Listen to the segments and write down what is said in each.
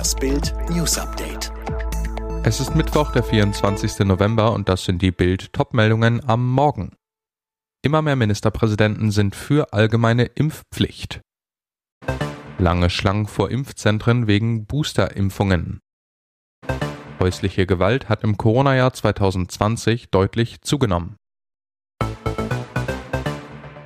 Das Bild News Update. Es ist Mittwoch, der 24. November und das sind die Bild Topmeldungen am Morgen. Immer mehr Ministerpräsidenten sind für allgemeine Impfpflicht. Lange Schlangen vor Impfzentren wegen Boosterimpfungen. Häusliche Gewalt hat im Corona-Jahr 2020 deutlich zugenommen.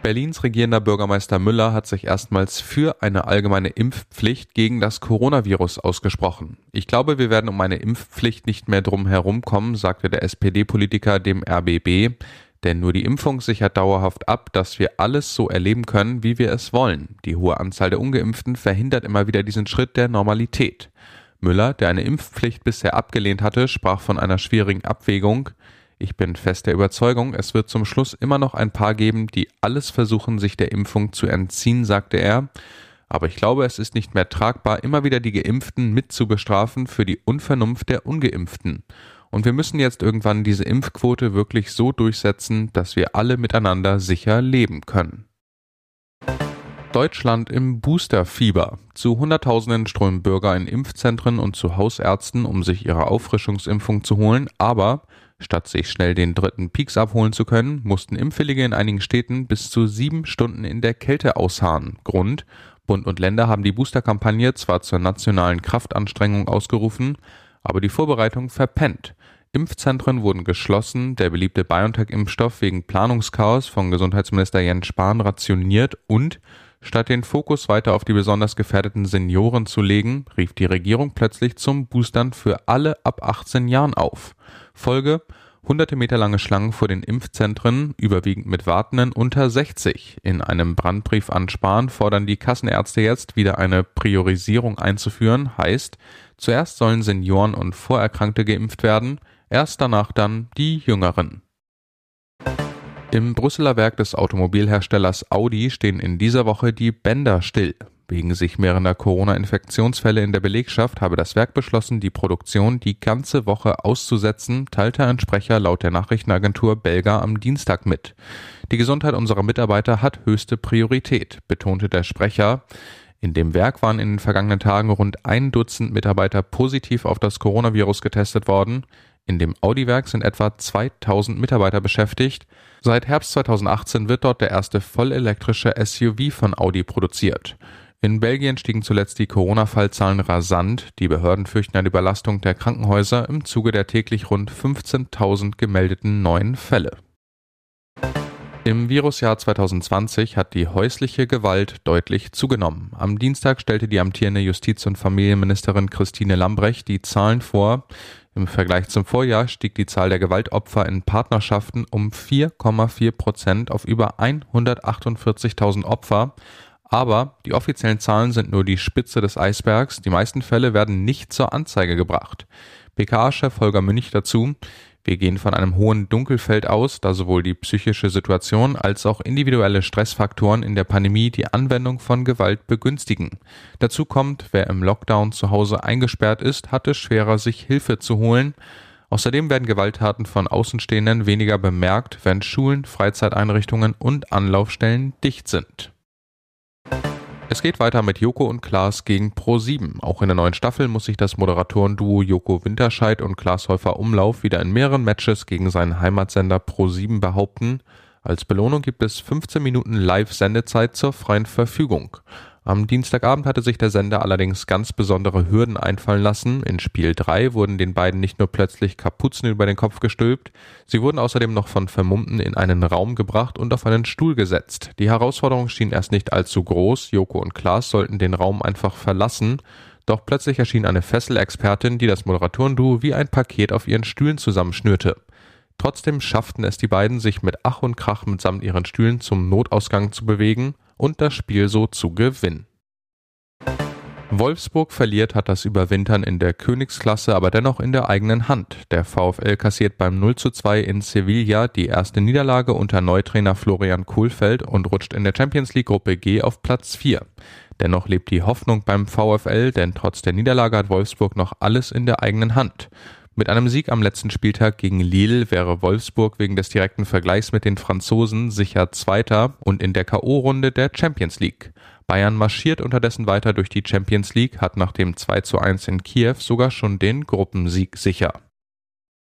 Berlins regierender Bürgermeister Müller hat sich erstmals für eine allgemeine Impfpflicht gegen das Coronavirus ausgesprochen. Ich glaube, wir werden um eine Impfpflicht nicht mehr drum herumkommen, sagte der SPD-Politiker dem RBB, denn nur die Impfung sichert dauerhaft ab, dass wir alles so erleben können, wie wir es wollen. Die hohe Anzahl der ungeimpften verhindert immer wieder diesen Schritt der Normalität. Müller, der eine Impfpflicht bisher abgelehnt hatte, sprach von einer schwierigen Abwägung. Ich bin fest der Überzeugung, es wird zum Schluss immer noch ein paar geben, die alles versuchen, sich der Impfung zu entziehen, sagte er. Aber ich glaube, es ist nicht mehr tragbar, immer wieder die Geimpften mit zu bestrafen für die Unvernunft der Ungeimpften. Und wir müssen jetzt irgendwann diese Impfquote wirklich so durchsetzen, dass wir alle miteinander sicher leben können. Deutschland im Boosterfieber. Zu Hunderttausenden strömen Bürger in Impfzentren und zu Hausärzten, um sich ihre Auffrischungsimpfung zu holen, aber Statt sich schnell den dritten Peaks abholen zu können, mussten Impfwillige in einigen Städten bis zu sieben Stunden in der Kälte ausharren. Grund Bund und Länder haben die Boosterkampagne zwar zur nationalen Kraftanstrengung ausgerufen, aber die Vorbereitung verpennt. Impfzentren wurden geschlossen, der beliebte BioNTech-Impfstoff wegen Planungschaos von Gesundheitsminister Jens Spahn rationiert und Statt den Fokus weiter auf die besonders gefährdeten Senioren zu legen, rief die Regierung plötzlich zum Boostern für alle ab 18 Jahren auf. Folge hunderte Meter lange Schlangen vor den Impfzentren, überwiegend mit Wartenden unter 60. In einem Brandbrief an Spahn fordern die Kassenärzte jetzt wieder eine Priorisierung einzuführen, heißt, zuerst sollen Senioren und Vorerkrankte geimpft werden, erst danach dann die Jüngeren. Im Brüsseler Werk des Automobilherstellers Audi stehen in dieser Woche die Bänder still. Wegen sich mehrender Corona-Infektionsfälle in der Belegschaft habe das Werk beschlossen, die Produktion die ganze Woche auszusetzen, teilte ein Sprecher laut der Nachrichtenagentur Belga am Dienstag mit. Die Gesundheit unserer Mitarbeiter hat höchste Priorität, betonte der Sprecher. In dem Werk waren in den vergangenen Tagen rund ein Dutzend Mitarbeiter positiv auf das Coronavirus getestet worden. In dem Audi-Werk sind etwa 2000 Mitarbeiter beschäftigt. Seit Herbst 2018 wird dort der erste vollelektrische SUV von Audi produziert. In Belgien stiegen zuletzt die Corona-Fallzahlen rasant. Die Behörden fürchten eine Überlastung der Krankenhäuser im Zuge der täglich rund 15.000 gemeldeten neuen Fälle. Im Virusjahr 2020 hat die häusliche Gewalt deutlich zugenommen. Am Dienstag stellte die amtierende Justiz- und Familienministerin Christine Lambrecht die Zahlen vor. Im Vergleich zum Vorjahr stieg die Zahl der Gewaltopfer in Partnerschaften um 4,4 Prozent auf über 148.000 Opfer. Aber die offiziellen Zahlen sind nur die Spitze des Eisbergs. Die meisten Fälle werden nicht zur Anzeige gebracht. BKA-Chef Holger Münch dazu. Wir gehen von einem hohen Dunkelfeld aus, da sowohl die psychische Situation als auch individuelle Stressfaktoren in der Pandemie die Anwendung von Gewalt begünstigen. Dazu kommt, wer im Lockdown zu Hause eingesperrt ist, hat es schwerer, sich Hilfe zu holen. Außerdem werden Gewalttaten von Außenstehenden weniger bemerkt, wenn Schulen, Freizeiteinrichtungen und Anlaufstellen dicht sind. Es geht weiter mit Joko und Klaas gegen Pro7. Auch in der neuen Staffel muss sich das Moderatorenduo Joko Winterscheid und Klaas Häufer Umlauf wieder in mehreren Matches gegen seinen Heimatsender Pro7 behaupten. Als Belohnung gibt es 15 Minuten Live-Sendezeit zur freien Verfügung. Am Dienstagabend hatte sich der Sender allerdings ganz besondere Hürden einfallen lassen. In Spiel 3 wurden den beiden nicht nur plötzlich Kapuzen über den Kopf gestülpt, sie wurden außerdem noch von Vermummten in einen Raum gebracht und auf einen Stuhl gesetzt. Die Herausforderung schien erst nicht allzu groß, Joko und Klaas sollten den Raum einfach verlassen, doch plötzlich erschien eine Fesselexpertin, die das Moderatorenduo wie ein Paket auf ihren Stühlen zusammenschnürte. Trotzdem schafften es die beiden, sich mit Ach und Krach mitsamt ihren Stühlen zum Notausgang zu bewegen und das Spiel so zu gewinnen. Wolfsburg verliert hat das Überwintern in der Königsklasse aber dennoch in der eigenen Hand. Der VfL kassiert beim 0 zu 2 in Sevilla die erste Niederlage unter Neutrainer Florian Kohlfeld und rutscht in der Champions League Gruppe G auf Platz 4. Dennoch lebt die Hoffnung beim VfL, denn trotz der Niederlage hat Wolfsburg noch alles in der eigenen Hand. Mit einem Sieg am letzten Spieltag gegen Lille wäre Wolfsburg wegen des direkten Vergleichs mit den Franzosen sicher Zweiter und in der K.O.-Runde der Champions League. Bayern marschiert unterdessen weiter durch die Champions League, hat nach dem 2 zu 1 in Kiew sogar schon den Gruppensieg sicher.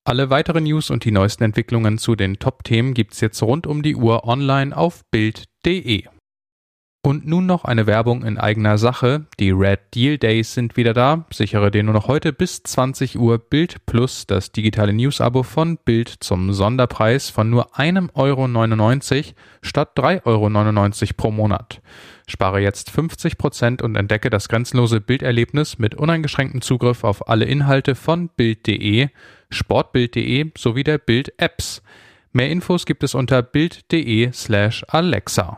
Alle weiteren News und die neuesten Entwicklungen zu den Top-Themen gibt's jetzt rund um die Uhr online auf Bild.de. Und nun noch eine Werbung in eigener Sache. Die Red Deal Days sind wieder da. Sichere dir nur noch heute bis 20 Uhr Bild Plus, das digitale News-Abo von Bild zum Sonderpreis von nur einem Euro 99 statt 3,99 Euro pro Monat. Spare jetzt 50 Prozent und entdecke das grenzenlose Bilderlebnis mit uneingeschränktem Zugriff auf alle Inhalte von Bild.de, Sportbild.de sowie der Bild-Apps. Mehr Infos gibt es unter Bild.de slash Alexa.